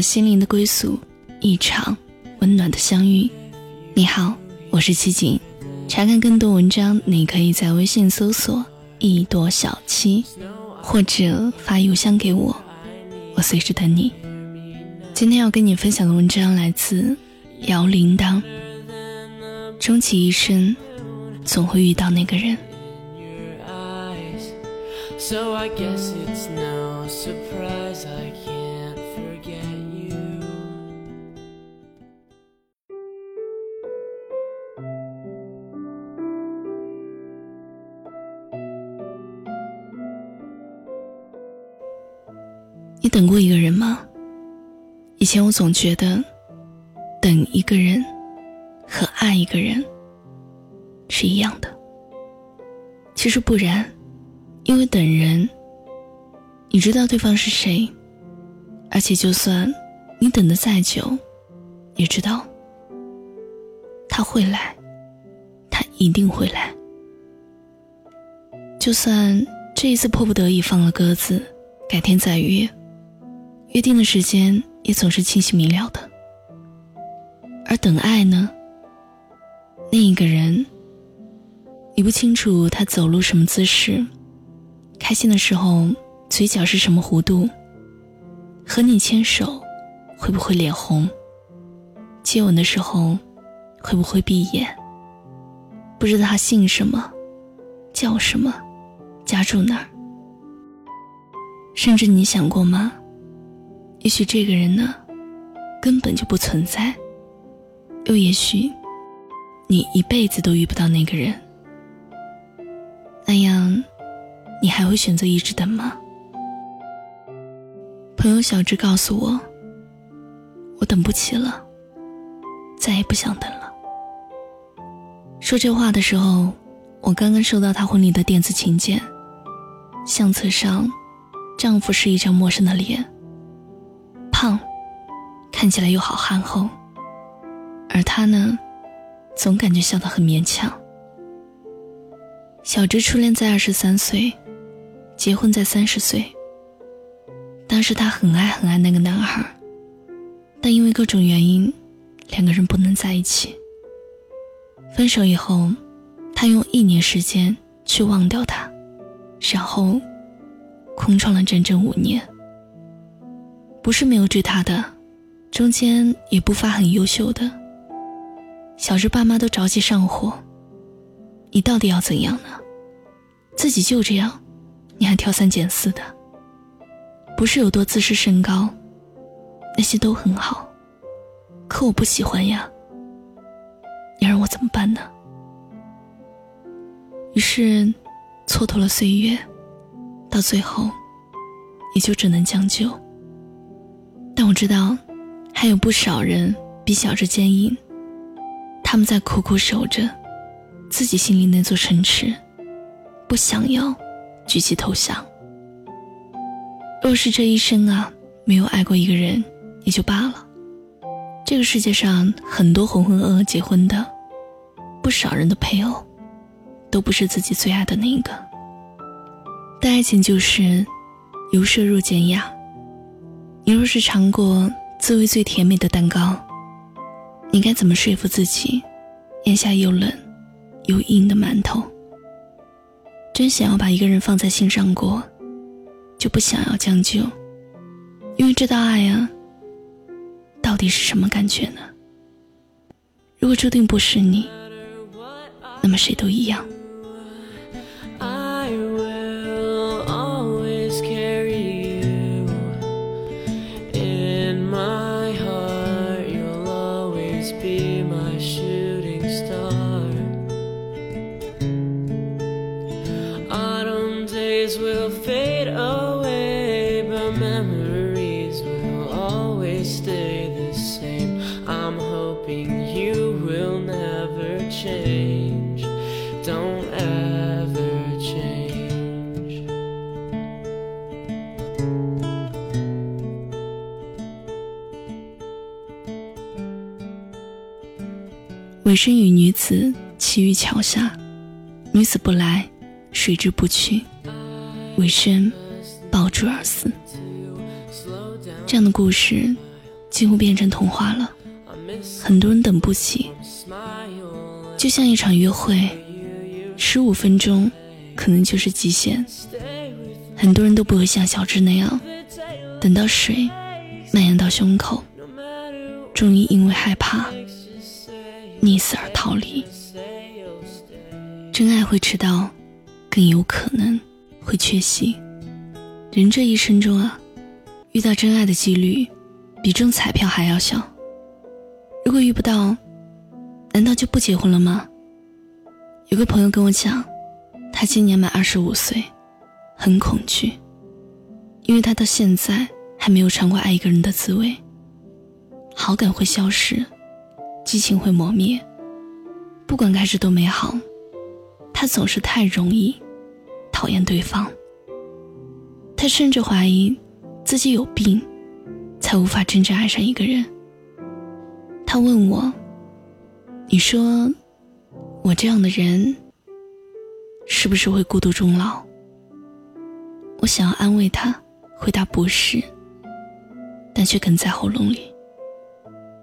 心灵的归宿，一场温暖的相遇。你好，我是七锦。查看更多文章，你可以在微信搜索“一朵小七”，或者发邮箱给我，我随时等你。今天要跟你分享的文章来自姚铃铛。终其一生，总会遇到那个人。So I guess it's no surprise I can't 等过一个人吗？以前我总觉得，等一个人和爱一个人是一样的。其实不然。因为等人，你知道对方是谁，而且就算你等的再久，也知道他会来，他一定会来。就算这一次迫不得已放了鸽子，改天再约，约定的时间也总是清晰明了的。而等爱呢？另一个人，你不清楚他走路什么姿势。开心的时候，嘴角是什么弧度？和你牵手，会不会脸红？接吻的时候，会不会闭眼？不知道他姓什么，叫什么，家住哪儿？甚至你想过吗？也许这个人呢，根本就不存在。又也许，你一辈子都遇不到那个人。那样。你还会选择一直等吗？朋友小智告诉我，我等不起了，再也不想等了。说这话的时候，我刚刚收到他婚礼的电子请柬，相册上，丈夫是一张陌生的脸，看起来又好憨厚，而他呢，总感觉笑得很勉强。小芝初恋在二十三岁。结婚在三十岁。当时他很爱很爱那个男孩，但因为各种原因，两个人不能在一起。分手以后，他用一年时间去忘掉他，然后空窗了整整五年。不是没有追他的，中间也不乏很优秀的。小智爸妈都着急上火，你到底要怎样呢？自己就这样。你还挑三拣四的，不是有多自视甚高，那些都很好，可我不喜欢呀。你让我怎么办呢？于是，蹉跎了岁月，到最后，也就只能将就。但我知道，还有不少人比小智坚硬，他们在苦苦守着自己心里那座城池，不想要。举起投降。若是这一生啊，没有爱过一个人，也就罢了。这个世界上很多浑浑噩噩结婚的，不少人的配偶，都不是自己最爱的那一个。但爱情就是由奢入俭呀。你若是尝过滋味最甜美的蛋糕，你该怎么说服自己，咽下又冷又硬的馒头？真想要把一个人放在心上过，就不想要将就，因为这道爱啊，到底是什么感觉呢？如果注定不是你，那么谁都一样。尾身与女子栖于桥下，女子不来，水之不去，尾身抱柱而死。这样的故事，几乎变成童话了。很多人等不起，就像一场约会，十五分钟可能就是极限。很多人都不会像小智那样，等到水蔓延到胸口，终于因为害怕溺死而逃离。真爱会迟到，更有可能会缺席。人这一生中啊，遇到真爱的几率比中彩票还要小。如果遇不到，难道就不结婚了吗？有个朋友跟我讲，他今年满二十五岁，很恐惧，因为他到现在还没有尝过爱一个人的滋味。好感会消失，激情会磨灭，不管开始多美好，他总是太容易讨厌对方。他甚至怀疑自己有病，才无法真正爱上一个人。他问我：“你说，我这样的人，是不是会孤独终老？”我想要安慰他，回答不是，但却哽在喉咙里。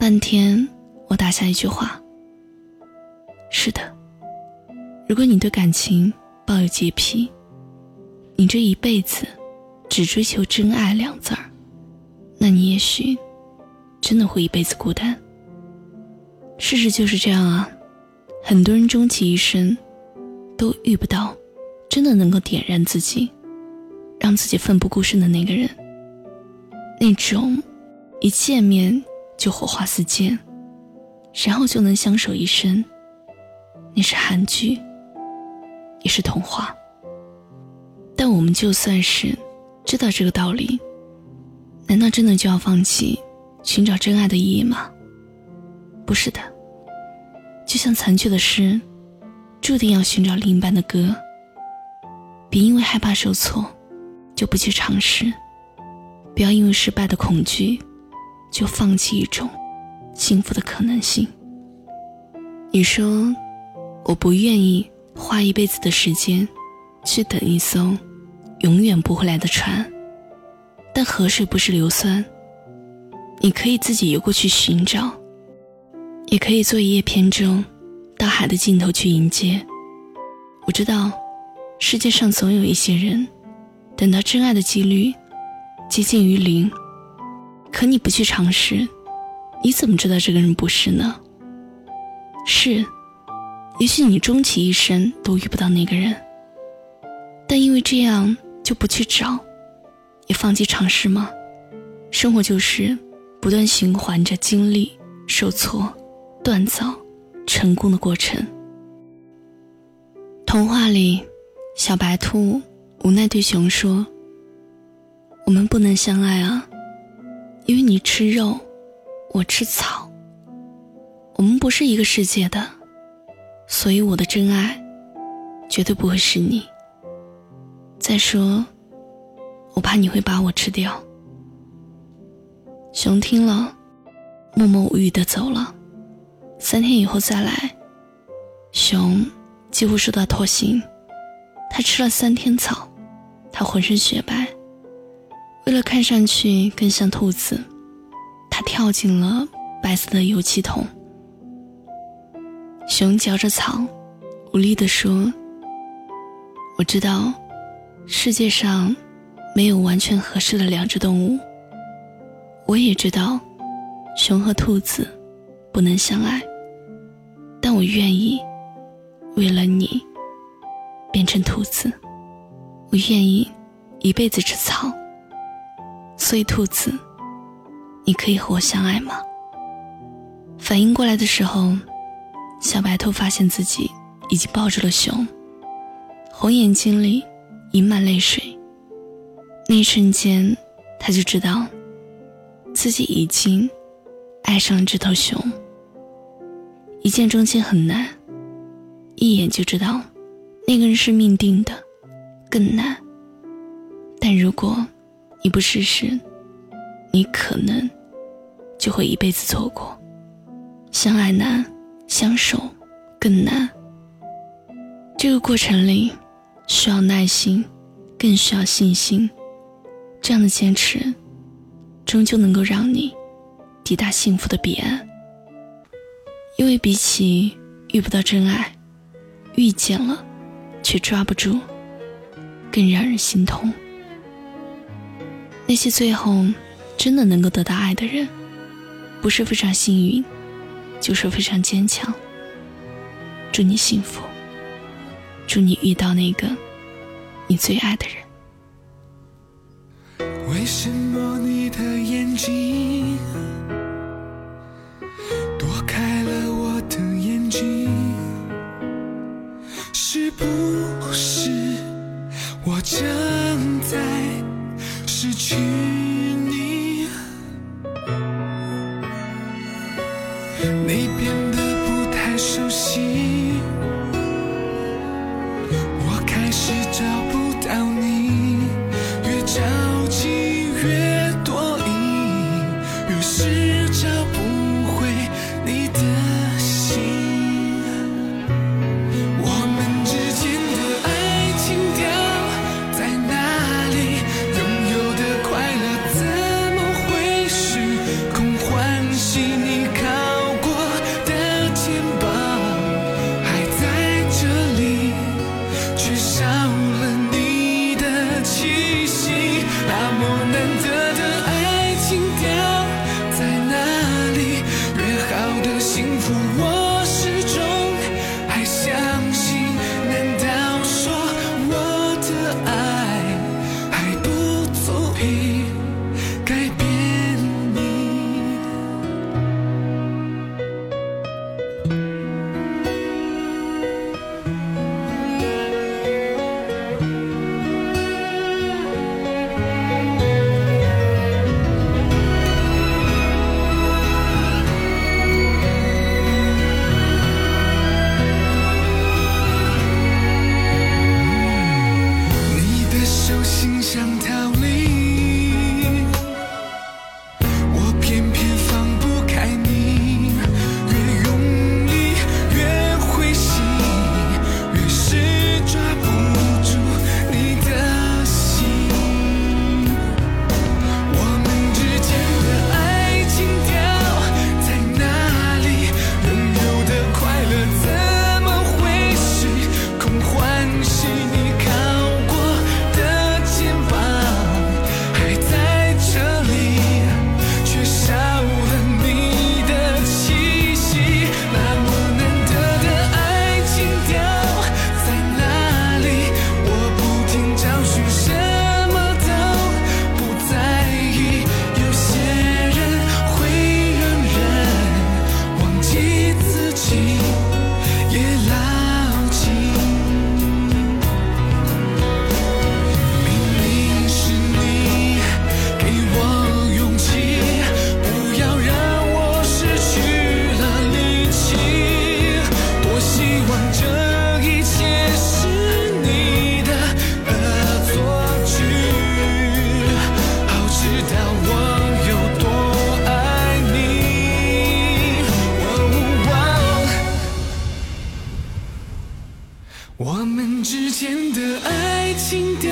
半天，我打下一句话：“是的，如果你对感情抱有洁癖，你这一辈子只追求真爱两字儿，那你也许真的会一辈子孤单。”事实就是这样啊，很多人终其一生，都遇不到真的能够点燃自己，让自己奋不顾身的那个人。那种一见面就火花四溅，然后就能相守一生，那是韩剧，也是童话。但我们就算是知道这个道理，难道真的就要放弃寻找真爱的意义吗？不是的，就像残缺的诗，注定要寻找另一半的歌。别因为害怕受挫，就不去尝试；不要因为失败的恐惧，就放弃一种幸福的可能性。你说，我不愿意花一辈子的时间，去等一艘永远不会来的船。但河水不是硫酸，你可以自己游过去寻找。也可以做一叶扁舟，到海的尽头去迎接。我知道，世界上总有一些人，等到真爱的几率接近于零，可你不去尝试，你怎么知道这个人不是呢？是，也许你终其一生都遇不到那个人，但因为这样就不去找，也放弃尝试吗？生活就是不断循环着经历受挫。锻造成功的过程。童话里，小白兔无奈对熊说：“我们不能相爱啊，因为你吃肉，我吃草。我们不是一个世界的，所以我的真爱绝对不会是你。再说，我怕你会把我吃掉。”熊听了，默默无语的走了。三天以后再来，熊几乎受到脱形。他吃了三天草，他浑身雪白。为了看上去更像兔子，他跳进了白色的油漆桶。熊嚼着草，无力地说：“我知道，世界上没有完全合适的两只动物。我也知道，熊和兔子。”不能相爱，但我愿意为了你变成兔子。我愿意一辈子吃草。所以，兔子，你可以和我相爱吗？反应过来的时候，小白兔发现自己已经抱住了熊，红眼睛里盈满泪水。那一瞬间，他就知道自己已经爱上了这头熊。一见钟情很难。一眼就知道那个人是命定的更难。但如果你不试试你可能就会一辈子错过。相爱难相守更难。这个过程里需要耐心更需要信心。这样的坚持终究能够让你抵达幸福的彼岸。因为比起遇不到真爱遇见了却抓不住更让人心痛。那些最后真的能够得到爱的人不是非常幸运就是非常坚强。祝你幸福祝你遇到那个你最爱的人。为什么你的眼睛正在失去你。你变得不太熟悉。之间的爱情掉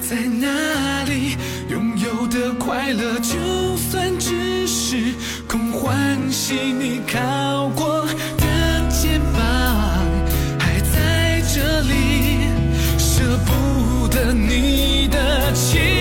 在哪里？拥有的快乐就算只是空欢喜，你靠过的肩膀还在这里，舍不得你的情。